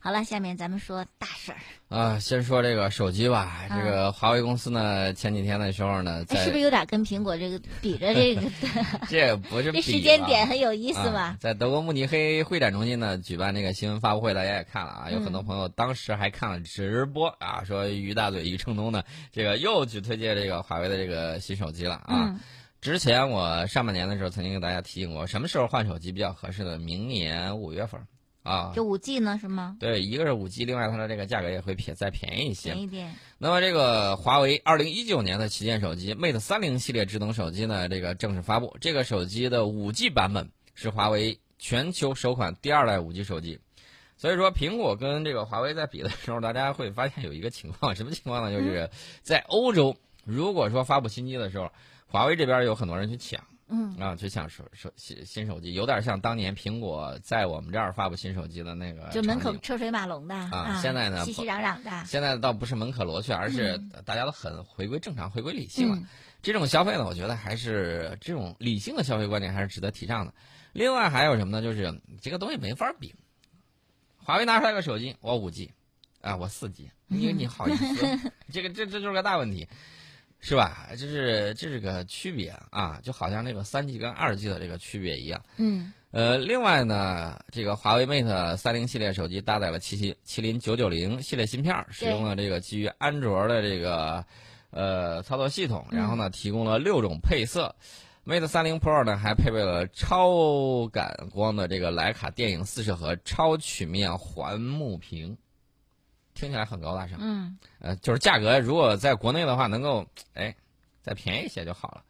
好了，下面咱们说大事儿。啊，先说这个手机吧。嗯这个华为公司呢，前几天的时候呢，哎，在是不是有点跟苹果这个比着这个 这不是这比时间点很有意思啊吧？在德国慕尼黑会展中心呢举办这个新闻发布会，大家也看了啊，有很多嗯朋友当时还看了直播啊，说于大嘴于承东呢，这个又去推荐这个华为的这个新手机了啊。嗯之前我上半年的时候曾经给大家提醒过，什么时候换手机比较合适呢？明年五月份啊。就五 G 呢是吗？对，一个是五 G，另外它的这个价格也会便再便宜一些便。宜点。那么这个华为二零一九年的旗舰手机 Mate 三零系列智能手机呢，这个正式发布。这个手机的五 G 版本是华为全球首款第二代五 G 手机。所以说，苹果跟这个华为在比的时候，大家会发现有一个情况，什么情况呢？就是在欧洲，如果说发布新机的时候，华为这边有很多人去抢嗯，啊，就像手手新新手机，有点像当年苹果在我们这儿发布新手机的那个就门口车水马龙的啊现在呢熙熙攘攘的。现在倒不是门可罗雀，而是嗯大家都很回归正常、回归理性了。嗯这种消费呢，我觉得还是这种理性的消费观念还是值得提倡的。另外还有什么呢？就是这个东西没法比。华为拿出来个手机，我五 G，啊，我四 G，你你好意思？这个这这就是个大问题，是吧？这是这是个区别啊，就好像这个三 G 跟二 G 的这个区别一样。嗯呃，另外呢，这个华为 Mate 三零系列手机搭载了麒麟麒麟九九零系列芯片儿，使用了这个基于安卓的这个呃操作系统，然后呢，提供了六种配色。Mate 三零 Pro 呢还配备了超感光的这个徕卡电影四摄和超曲面环幕屏，听起来很高大上。嗯呃，就是价格如果在国内的话，能够哎再便宜一些就好了。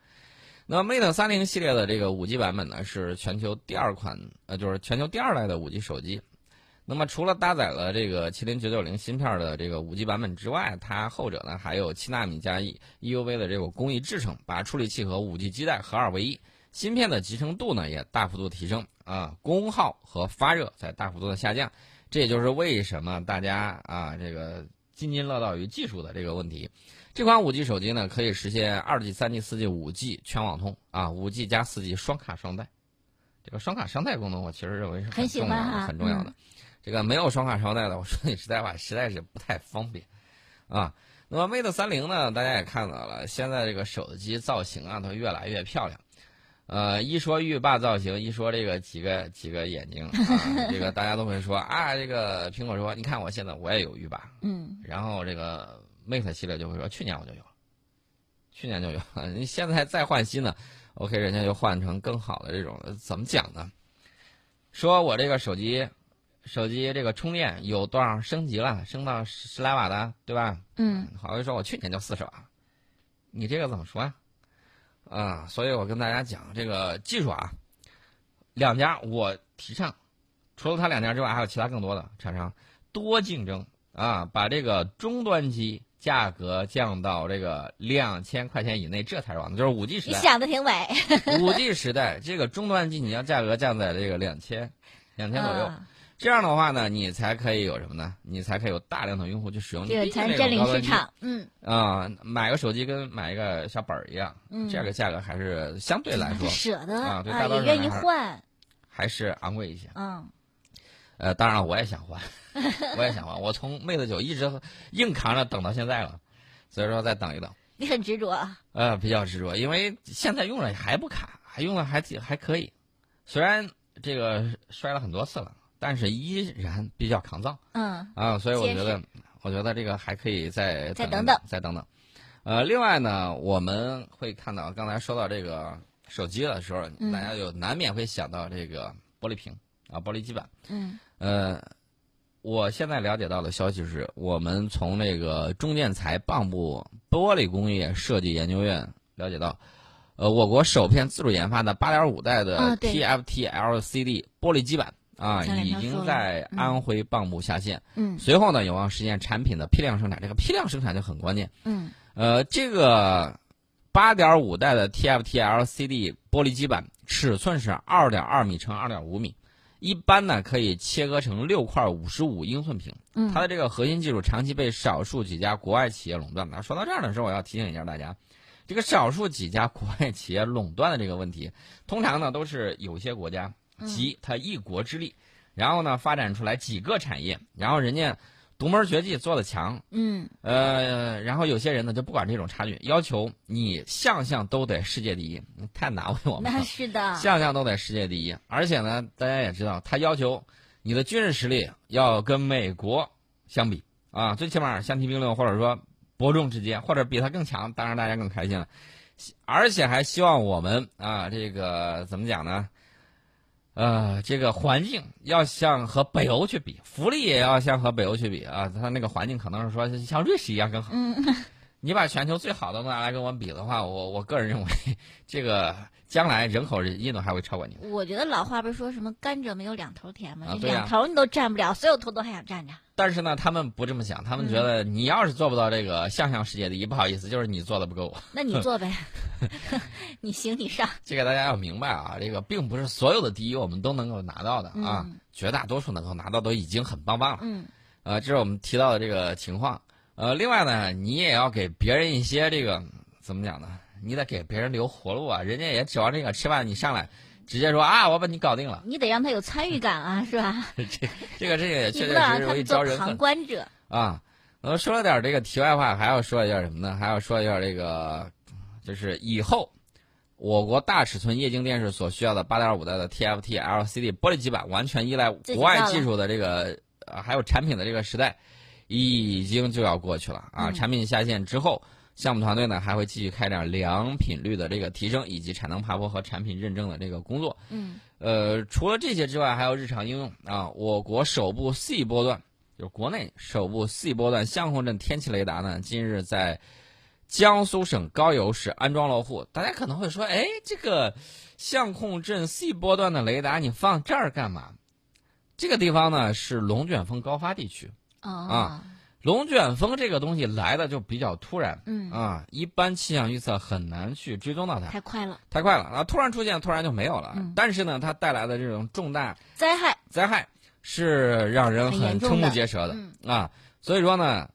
那 Mate 三零系列的这个五 G 版本呢，是全球第二款，呃，就是全球第二代的五 G 手机。那么除了搭载了这个麒麟九九零芯片的这个五 G 版本之外，它后者呢还有七纳米加 E EUV 的这个工艺制成，把处理器和五 G 基带合二为一。芯片的集成度呢也大幅度提升啊，功耗和发热在大幅度的下降。这也就是为什么大家啊这个津津乐道于技术的这个问题。这款五 G 手机呢，可以实现二 G、三 G、四 G、五 G 全网通啊，五 G 加四 G 双卡双待。这个双卡双待功能，我其实认为是很重要的，很重要的。这个没有双卡双待的，我说句实在话，实在是不太方便啊。那么 Mate 三零呢，大家也看到了，现在这个手机造型啊，都越来越漂亮。呃，一说浴霸造型，一说这个几个几个眼睛啊，这个大家都会说啊，这个苹果说，你看我现在我也有浴霸，嗯然后这个 Mate 系列就会说，去年我就有了，去年就有了，你现在再换新的，OK，人家就换成更好的这种，怎么讲呢？说我这个手机，手机这个充电有多少升级了，升到十十来瓦的，对吧？嗯好像说我去年就四十瓦，你这个怎么说呀、啊？所以我跟大家讲，这个技术啊，两家我提倡，除了他两家之外，还有其他更多的厂商多竞争啊，把这个终端机价格降到这个两千块钱以内，这才是王道。就是五 G 时代你代，想的挺美。五 G 时代，这个终端机你要价格降在这个两千，两千左右。嗯这样的话呢，你才可以有什么呢？你才可以有大量的用户去使用，这个毕竟这才占领市场。嗯啊、买个手机跟买一个小本儿一样，嗯，这个价格还是相对来说舍得啊对大多也愿意换。还是昂贵一些。嗯呃，当然了，我也想换，我也想换，我从 Mate 九一直硬扛着等到现在了，所以说再等一等。你很执着。呃，比较执着，因为现在用了还不卡，还用了还挺还可以，虽然这个摔了很多次了，但是依然比较抗造。嗯。啊，所以我觉得，我觉得这个还可以再等再等等再等等。呃，另外呢，我们会看到刚才说到这个手机的时候，嗯。大家就难免会想到这个玻璃屏啊，玻璃基板。嗯。呃，我现在了解到的消息是，我们从那个中建材蚌埠玻璃工业设计研究院了解到，呃，我国首片自主研发的8.5代啊的 TFT LCD 玻璃基板啊，已经在嗯安徽蚌埠下线。嗯随后呢，有望实现产品的批量生产。这个批量生产就很关键。嗯呃，这个八点五代的 TFT LCD 玻璃基板尺寸是二点二米乘二点五米，一般呢可以切割成六块五十五英寸屏。嗯它的这个核心技术长期被少数几家国外企业垄断。那说到这儿的时候，我要提醒一下大家，这个少数几家国外企业垄断的这个问题，通常呢都是有些国家集他一国之力，然后呢发展出来几个产业，然后人家独门绝技做的强，嗯，呃，然后有些人呢就不管这种差距，要求你项项都得世界第一，太难为我们了。那是的，项项都得世界第一，而且呢，大家也知道，他要求你的军事实力要跟美国相比啊，最起码相提并论，或者说伯仲之间，或者比他更强，当然大家更开心了。而且还希望我们啊，这个怎么讲呢？呃，这个环境要像和北欧去比，福利也要像和北欧去比啊。他那个环境可能是说像瑞士一样更好。嗯，你把全球最好的拿来跟我比的话，我我个人认为这个。将来人口印度还会超过你。我觉得老话不是说什么甘蔗没有两头甜吗？啊，两头你都占不了，所有头都还想占着。但是呢，他们不这么想，他们觉得你要是做不到这个项项世界第一，不好意思，就是你做的不够。那你做呗，你行你上。这个大家要明白啊，这个并不是所有的第一我们都能够拿到的啊，绝大多数能够拿到都已经很棒棒了。嗯。呃，这是我们提到的这个情况。呃，另外呢，你也要给别人一些这个怎么讲呢？你得给别人留活路啊！人家也指望这个吃饭，你上来直接说啊，我把你搞定了。你得让他有参与感啊，是吧？这这个这个也确确实容易招人恨。旁观者啊，呃，说了点这个题外话，还要说一下什么呢？还要说一下这个，就是以后我国大尺寸液晶电视所需要的八点五代的 TFT LCD 玻璃基板，完全依赖国外技术的这个呃还有产品的这个时代，已经就要过去了啊！产品下线之后。项目团队呢还会继续开展良品率的这个提升，以及产能爬坡和产品认证的这个工作。嗯，呃，除了这些之外，还有日常应用啊。我国首部 C 波段，就是国内首部 C 波段相控阵天气雷达呢，今日在江苏省高邮市安装落户。大家可能会说，哎，这个相控阵 C 波段的雷达你放这儿干嘛？这个地方呢是龙卷风高发地区啊。龙卷风这个东西来的就比较突然，嗯啊，一般气象预测很难去追踪到它，太快了，太快了啊！突然出现，突然就没有了。但是呢，它带来的这种重大灾害，灾害是让人很瞠目结舌的啊！所以说呢，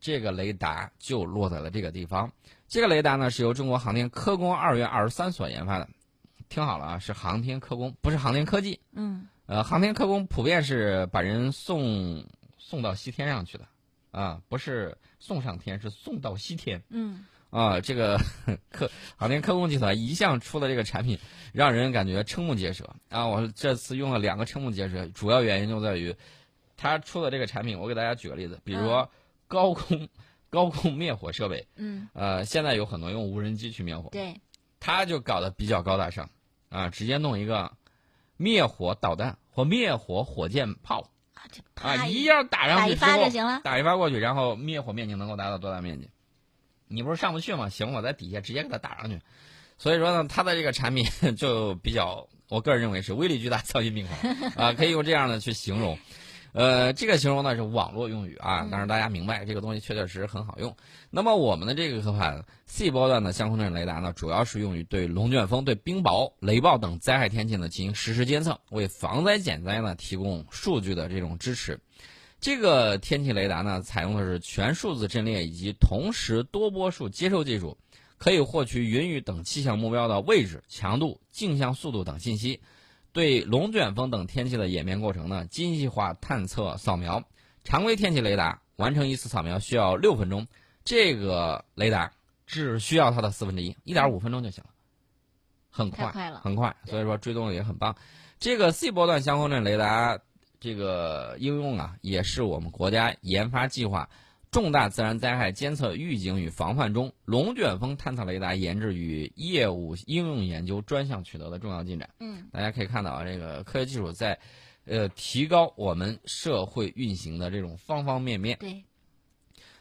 这个雷达就落在了这个地方。这个雷达呢，是由中国航天科工二月二十三所研发的。听好了啊，是航天科工，不是航天科技。嗯，呃，航天科工普遍是把人送送到西天上去的。啊，不是送上天，是送到西天。嗯，啊，这个 科航天科工集团一向出的这个产品，让人感觉瞠目结舌啊！我这次用了两个瞠目结舌，主要原因就在于，他出的这个产品，我给大家举个例子，比如说高空高空灭火设备。嗯，呃，现在有很多用无人机去灭火。对，他就搞得比较高大上，啊，直接弄一个灭火导弹或灭火火箭炮。啊，一样打上去之后，打一发过去，然后灭火面积能够达到多大面积？你不是上不去吗？行，我在底下直接给它打上去。所以说呢，它的这个产品就比较，我个人认为是威力巨大、噪音病狂啊，可以用这样的去形容。呃，这个形容呢是网络用语啊，但是大家明白这个东西确确实实很好用。那么我们的这个款 C 波段的相控阵雷达呢，主要是用于对龙卷风、对冰雹、雷暴等灾害天气呢进行实时监测，为防灾减灾呢提供数据的这种支持。这个天气雷达呢，采用的是全数字阵列以及同时多波束接收技术，可以获取云雨等气象目标的位置、强度、镜像速度等信息。对龙卷风等天气的演变过程呢，精细化探测扫描。常规天气雷达完成一次扫描需要六分钟，这个雷达只需要它的四分之一，一点五分钟就行了，很快，很快。所以说追踪也很棒。这个 C 波段相控阵雷达这个应用啊，也是我们国家研发计划。重大自然灾害监测、预警与防范中，龙卷风探测雷达研制与业务应用研究专项取得的重要进展。嗯，大家可以看到啊，这个科学技术在，呃，提高我们社会运行的这种方方面面。对。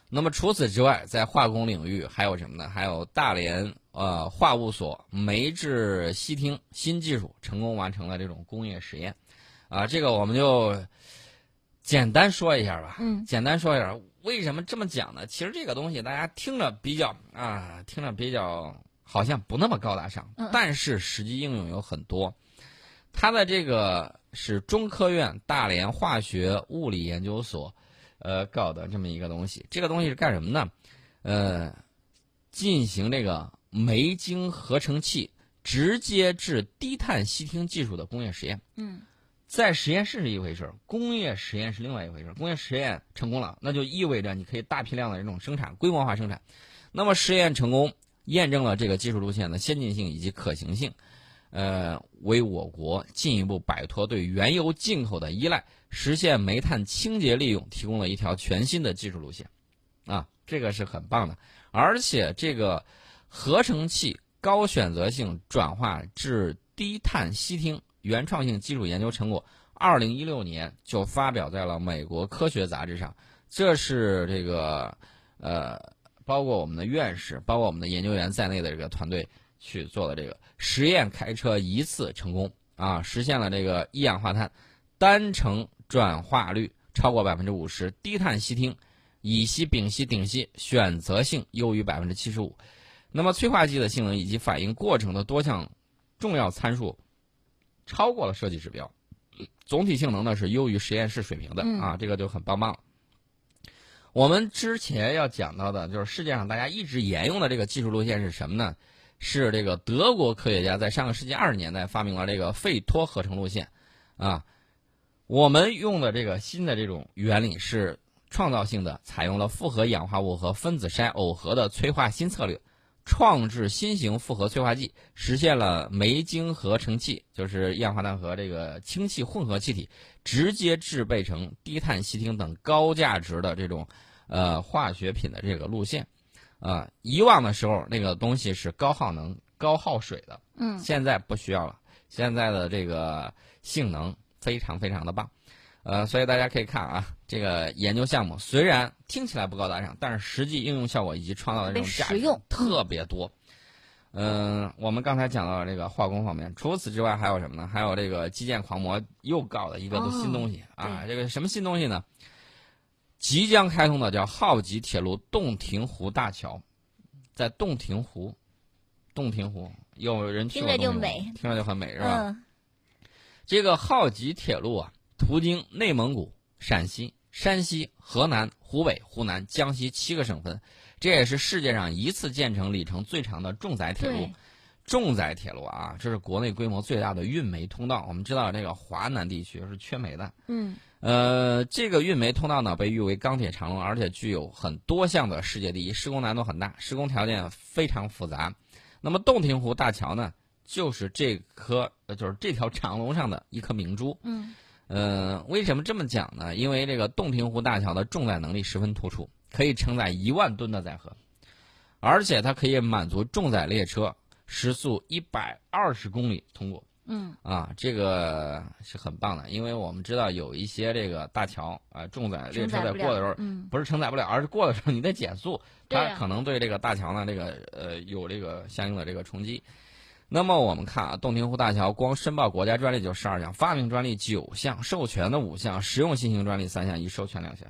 那么除此之外，在化工领域还有什么呢？还有大连呃化物所煤制烯烃新技术成功完成了这种工业实验，啊，这个我们就简单说一下吧。嗯，简单说一下。为什么这么讲呢？其实这个东西大家听着比较啊，听着比较好像不那么高大上，但是实际应用有很多。它的这个是中科院大连化学物理研究所，呃，搞的这么一个东西。这个东西是干什么呢？呃，进行这个煤精合成器直接制低碳烯烃技术的工业实验。嗯，在实验室是一回事儿，工业实验是另外一回事儿。工业实验成功了，那就意味着你可以大批量的这种生产，规模化生产。那么实验成功，验证了这个技术路线的先进性以及可行性，呃，为我国进一步摆脱对原油进口的依赖，实现煤炭清洁利用提供了一条全新的技术路线。啊，这个是很棒的，而且这个合成器高选择性转化至低碳烯烃原创性技术研究成果，二零一六年就发表在了美国科学杂志上。这是这个呃，包括我们的院士、包括我们的研究员在内的这个团队去做的这个实验，开车一次成功啊，实现了这个一氧化碳单程转化率超过百分之五十，低碳烯烃。乙烯、丙烯、丁烯选择性优于百分之七十五，那么催化剂的性能以及反应过程的多项重要参数超过了设计指标，总体性能呢是优于实验室水平的啊，这个就很棒棒了。我们之前要讲到的就是世界上大家一直沿用的这个技术路线是什么呢？是这个德国科学家在上个世纪二十年代发明了这个费托合成路线啊，我们用的这个新的这种原理是。创造性的采用了复合氧化物和分子筛耦合的催化新策略，创制新型复合催化剂，实现了煤晶合成器，就是一氧化碳和这个氢气混合气体直接制备成低碳烯烃等高价值的这种呃化学品的这个路线。啊，以往的时候那个东西是高耗能、高耗水的，嗯，现在不需要了，现在的这个性能非常非常的棒。呃，所以大家可以看啊，这个研究项目虽然听起来不高大上，但是实际应用效果以及创造的这种价值特别多。嗯，我们刚才讲到了这个化工方面，除此之外还有什么呢？还有这个基建狂魔又搞了一个新东西啊，这个什么新东西呢？即将开通的叫浩吉铁路洞庭湖大桥，在洞庭湖，洞庭湖有人去听着就美，听着就很美是吧？这个浩吉铁路啊。途经内蒙古、陕西、山西、河南、湖北、湖南、江西七个省份，这也是世界上一次建成里程最长的重载铁路。重载铁路啊，这是国内规模最大的运煤通道。我们知道，这个华南地区是缺煤的。嗯。呃，这个运煤通道呢，被誉为钢铁长龙，而且具有很多项的世界第一，施工难度很大，施工条件非常复杂。那么，洞庭湖大桥呢，就是这颗，呃，就是这条长龙上的一颗明珠。嗯。嗯，为什么这么讲呢？因为这个洞庭湖大桥的重载能力十分突出，可以承载一万吨的载荷，而且它可以满足重载列车时速一百二十公里通过。嗯，啊，这个是很棒的，因为我们知道有一些这个大桥啊，重载列车在过的时候，不是承载不了，而是过的时候你得减速，它可能对这个大桥呢，这个呃有这个相应的这个冲击。那么我们看啊，洞庭湖大桥光申报国家专利就十二项，发明专利九项，授权的五项，实用新型专利三项，已授权两项，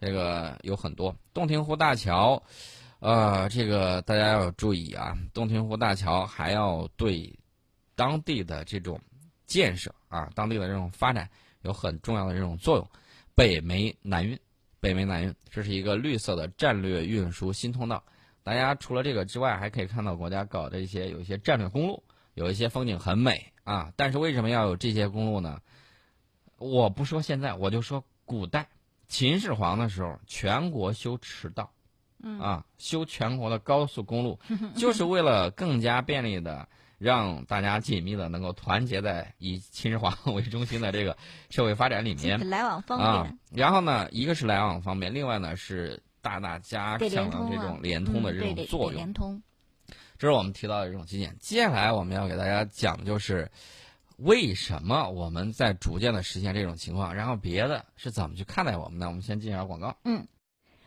这个有很多。洞庭湖大桥，呃，这个大家要注意啊，洞庭湖大桥还要对当地的这种建设啊，当地的这种发展有很重要的这种作用。北煤南运，北煤南运，这是一个绿色的战略运输新通道。大家除了这个之外，还可以看到国家搞的一些有一些战略公路，有一些风景很美啊。但是为什么要有这些公路呢？我不说现在，我就说古代秦始皇的时候，全国修驰道，啊，修全国的高速公路，就是为了更加便利的让大家紧密的能够团结在以秦始皇 为中心的这个社会发展里面，来往方便。然后呢，一个是来往方便，另外呢是。大大加强了这种联通的这种作用。联通，这是我们提到的这种基建。接下来我们要给大家讲的就是为什么我们在逐渐的实现这种情况，然后别的是怎么去看待我们呢。我们先进一下广告。嗯，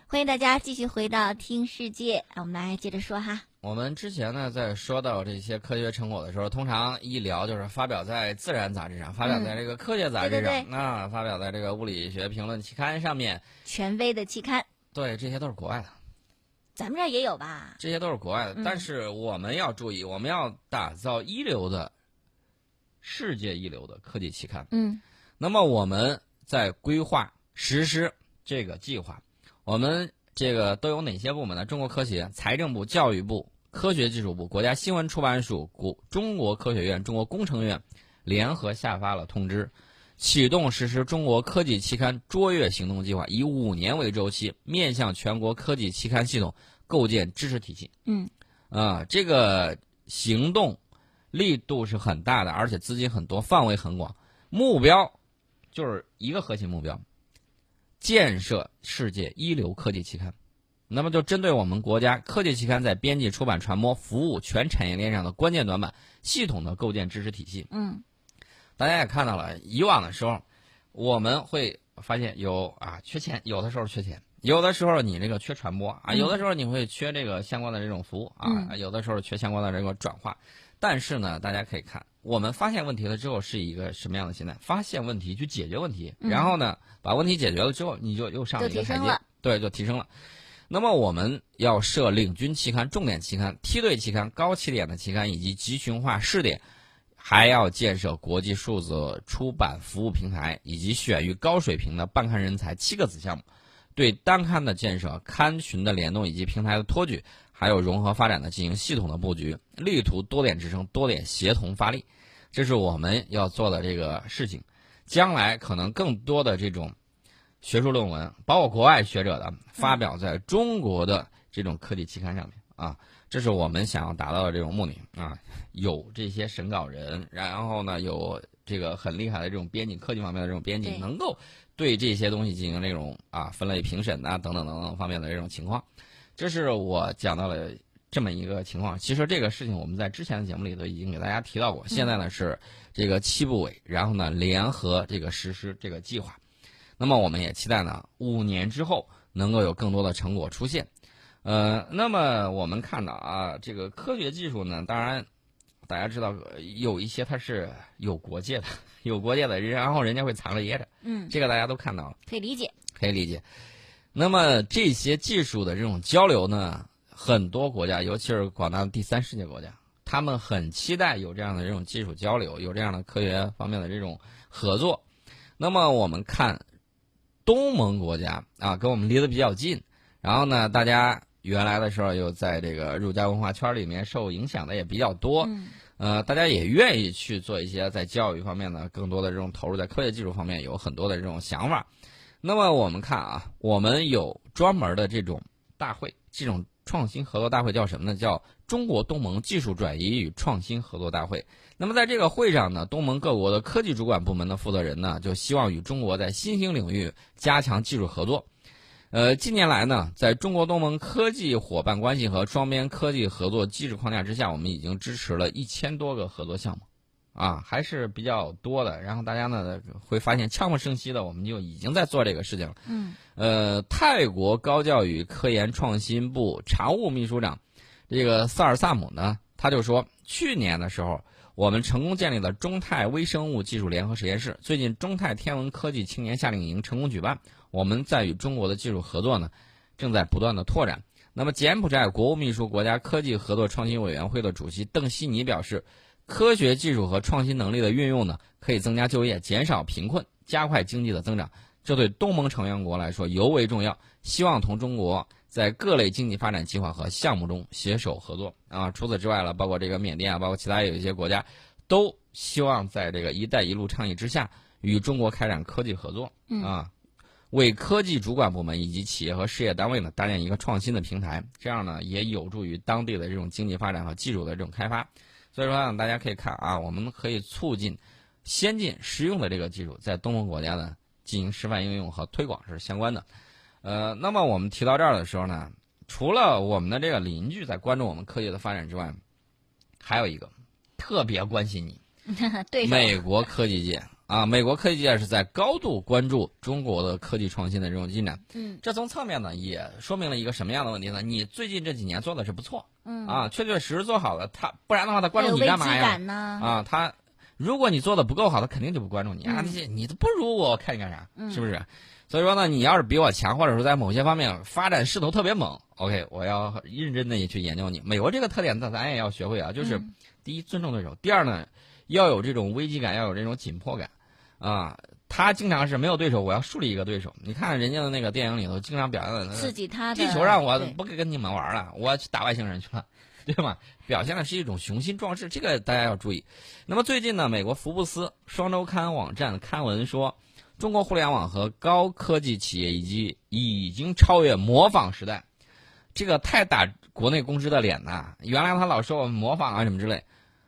欢迎大家继续回到听世界，我们来接着说哈。我们之前呢在说到这些科学成果的时候，通常一聊就是发表在《自然》杂志上，发表在这个科学杂志上，那发表在这个物理学评论期刊上面，权威的期刊。对，这些都是国外的，咱们这儿也有吧？这些都是国外的，但是我们要注意，我们要打造一流的、世界一流的科技期刊。嗯，那么我们在规划实施这个计划，我们这个都有哪些部门呢？中国科协、财政部、教育部、科学技术部、国家新闻出版署、国中国科学院、中国工程院联合下发了通知。启动实施中国科技期刊卓越行动计划，以五年为周期，面向全国科技期刊系统构建知识体系。嗯，啊，这个行动力度是很大的，而且资金很多，范围很广，目标就是一个核心目标：建设世界一流科技期刊。那么，就针对我们国家科技期刊在编辑、出版、传播、服务全产业链上的关键短板，系统的构建知识体系。嗯，大家也看到了，以往的时候，我们会发现有啊缺钱，有的时候缺钱，有的时候你这个缺传播啊，有的时候你会缺这个相关的这种服务啊，有的时候缺相关的这个转化。但是呢，大家可以看，我们发现问题了之后是一个什么样的心态？发现问题去解决问题，然后呢，把问题解决了之后，你就又上了一个台阶，对，就提升了。那么我们要设领军期刊、重点期刊、梯队期刊、高起点的期刊以及集群化试点，还要建设国际数字出版服务平台以及选育高水平的办刊人才七个子项目，对单刊的建设、刊群的联动以及平台的托举，还有融合发展的进行系统的布局，力图多点支撑、多点协同发力，这是我们要做的这个事情。将来可能更多的这种。学术论文，包括国外学者的发表在中国的这种科技期刊上面啊，这是我们想要达到的这种目的啊。有这些审稿人，然后呢，有这个很厉害的这种编辑，科技方面的这种编辑，能够对这些东西进行这种啊分类评审啊等等等等方面的这种情况。这是我讲到了这么一个情况。其实这个事情我们在之前的节目里头已经给大家提到过。现在呢是这个七部委，然后呢联合这个实施这个计划。那么我们也期待呢，五年之后能够有更多的成果出现。呃，那么我们看到啊，这个科学技术呢，当然大家知道有一些它是有国界的，有国界的，然后人家会藏着掖着。嗯，这个大家都看到了，可以理解，可以理解。那么这些技术的这种交流呢，很多国家，尤其是广大的第三世界国家，他们很期待有这样的这种技术交流，有这样的科学方面的这种合作。那么我们看。东盟国家啊，跟我们离得比较近，然后呢，大家原来的时候又在这个儒家文化圈里面受影响的也比较多，呃，大家也愿意去做一些在教育方面呢更多的这种投入，在科学技术方面有很多的这种想法。那么我们看啊，我们有专门的这种大会，这种创新合作大会叫什么呢？叫中国东盟技术转移与创新合作大会。那么在这个会上呢，东盟各国的科技主管部门的负责人呢，就希望与中国在新兴领域加强技术合作。呃，近年来呢，在中国东盟科技伙伴关系和双边科技合作机制框架之下，我们已经支持了一千多个合作项目，啊，还是比较多的。然后大家呢会发现，悄无声息的，我们就已经在做这个事情了。嗯。呃，泰国高教育科研创新部常务秘书长这个萨尔萨姆呢，他就说，去年的时候。我们成功建立了中泰微生物技术联合实验室。最近，中泰天文科技青年夏令营成功举办。我们在与中国的技术合作呢，正在不断的拓展。那么，柬埔寨国务秘书国家科技合作创新委员会的主席邓希尼表示，科学技术和创新能力的运用呢，可以增加就业、减少贫困、加快经济的增长。这对东盟成员国来说尤为重要。希望同中国。在各类经济发展计划和项目中携手合作啊！除此之外了，包括这个缅甸啊，包括其他有一些国家，都希望在这个“一带一路”倡议之下与中国开展科技合作啊，为科技主管部门以及企业和事业单位呢搭建一个创新的平台，这样呢也有助于当地的这种经济发展和技术的这种开发。所以说呢，大家可以看啊，我们可以促进先进实用的这个技术在东盟国家呢进行示范应用和推广是相关的。呃，那么我们提到这儿的时候呢，除了我们的这个邻居在关注我们科技的发展之外，还有一个特别关心你，对，美国科技界啊，美国科技界是在高度关注中国的科技创新的这种进展。嗯，这从侧面呢也说明了一个什么样的问题呢？你最近这几年做的是不错，嗯啊，确确实实做好了，他不然的话他关注你干嘛呀？啊，他如果你做的不够好，他肯定就不关注你啊！你你都不如我，看你干啥？是不是？所以说呢，你要是比我强，或者说在某些方面发展势头特别猛，OK，我要认真的去研究你。美国这个特点，咱咱也要学会啊，就是第一尊重对手，第二呢，要有这种危机感，要有这种紧迫感，啊，他经常是没有对手，我要树立一个对手。你看人家的那个电影里头，经常表现的刺激他，地球上我不跟跟你们玩了，我去打外星人去了。对吗？表现的是一种雄心壮志，这个大家要注意。那么最近呢，美国福布斯双周刊网站刊文说，中国互联网和高科技企业以及已经超越模仿时代，这个太打国内公知的脸呐！原来他老说我们模仿啊什么之类，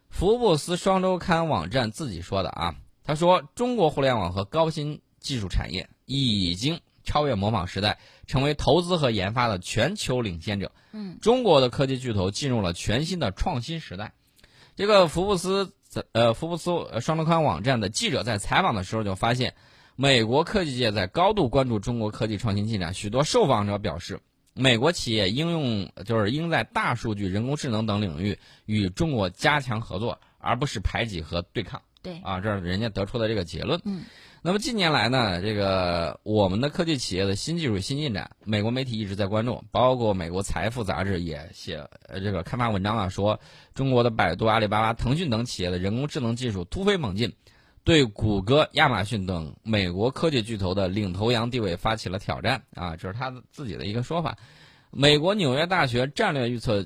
福布斯双周刊网站自己说的啊，他说中国互联网和高新技术产业已经。超越模仿时代，成为投资和研发的全球领先者。嗯，中国的科技巨头进入了全新的创新时代。这个福布斯呃福布斯双周刊网站的记者在采访的时候就发现，美国科技界在高度关注中国科技创新进展。许多受访者表示，美国企业应用就是应在大数据、人工智能等领域与中国加强合作，而不是排挤和对抗。对啊，这是人家得出的这个结论。嗯。那么近年来呢，这个我们的科技企业的新技术新进展，美国媒体一直在关注，包括美国财富杂志也写呃这个开发文章啊，说中国的百度、阿里巴巴、腾讯等企业的人工智能技术突飞猛进，对谷歌、亚马逊等美国科技巨头的领头羊地位发起了挑战啊，这是他自己的一个说法。美国纽约大学战略预测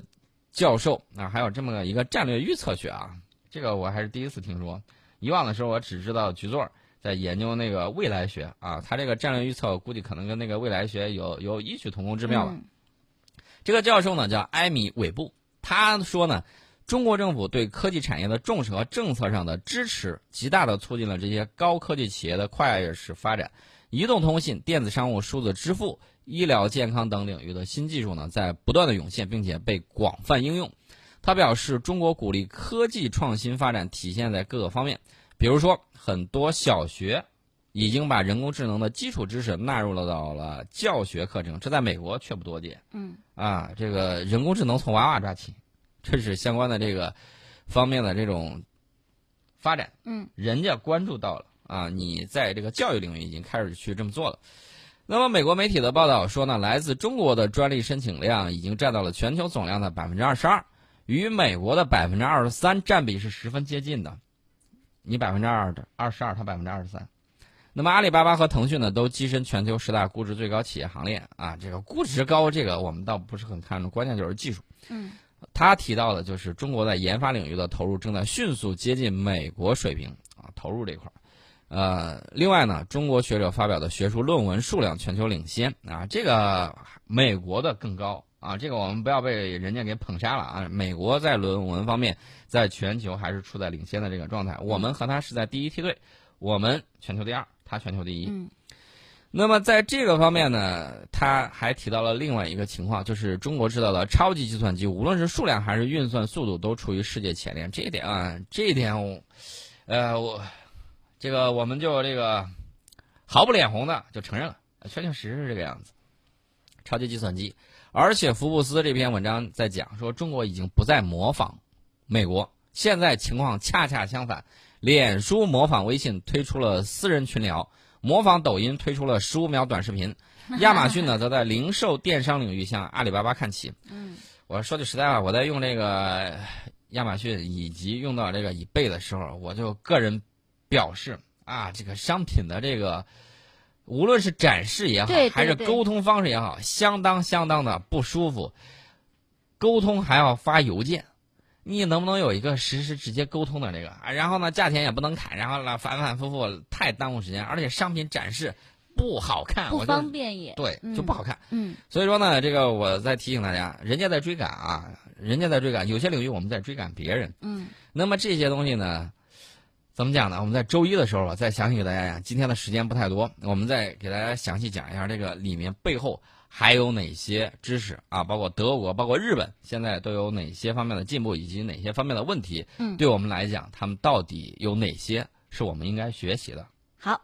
教授啊，还有这么一个战略预测学啊，这个我还是第一次听说，以往的时候我只知道局座。在研究那个未来学啊，他这个战略预测估计可能跟那个未来学有有异曲同工之妙吧。这个教授呢叫埃米韦布，他说呢，中国政府对科技产业的重视和政策上的支持，极大的促进了这些高科技企业的跨越式发展。移动通信、电子商务、数字支付、医疗健康等领域的新技术呢，在不断的涌现，并且被广泛应用。他表示，中国鼓励科技创新发展，体现在各个方面。比如说，很多小学已经把人工智能的基础知识纳入了到了教学课程，这在美国却不多见。嗯，啊，这个人工智能从娃娃抓起，这是相关的这个方面的这种发展。嗯，人家关注到了啊，你在这个教育领域已经开始去这么做了。那么，美国媒体的报道说呢，来自中国的专利申请量已经占到了全球总量的百分之二十二，与美国的百分之二十三占比是十分接近的。你百分之二的二十二，它百分之二十三。那么阿里巴巴和腾讯呢，都跻身全球十大估值最高企业行列啊。这个估值高，这个我们倒不是很看重，关键就是技术。嗯，他提到的就是中国在研发领域的投入正在迅速接近美国水平啊，投入这块儿。呃，另外呢，中国学者发表的学术论文数量全球领先啊，这个美国的更高。啊，这个我们不要被人家给捧杀了啊！美国在论文方面，在全球还是处在领先的这个状态，我们和他是在第一梯队，我们全球第二，他全球第一。嗯。那么在这个方面呢，他还提到了另外一个情况，就是中国制造的超级计算机，无论是数量还是运算速度，都处于世界前列。这一点啊，这一点我，呃，我这个我们就这个毫不脸红的就承认了，确确实实是这个样子。超级计算机。而且福布斯这篇文章在讲说，中国已经不再模仿美国，现在情况恰恰相反。脸书模仿微信推出了私人群聊，模仿抖音推出了十五秒短视频。亚马逊呢，则在零售电商领域向阿里巴巴看齐。嗯，我说句实在话，我在用这个亚马逊以及用到这个以贝的时候，我就个人表示啊，这个商品的这个。无论是展示也好，还是沟通方式也好，相当相当的不舒服。沟通还要发邮件，你能不能有一个实时直接沟通的这个？然后呢，价钱也不能砍，然后呢，反反复复太耽误时间，而且商品展示不好看，不方便也对，就不好看。嗯，所以说呢，这个我再提醒大家，人家在追赶啊，人家在追赶，有些领域我们在追赶别人。嗯，那么这些东西呢？怎么讲呢？我们在周一的时候啊，再详细给大家讲。今天的时间不太多，我们再给大家详细讲一下这个里面背后还有哪些知识啊，包括德国、包括日本现在都有哪些方面的进步，以及哪些方面的问题。嗯，对我们来讲，他们到底有哪些是我们应该学习的？好。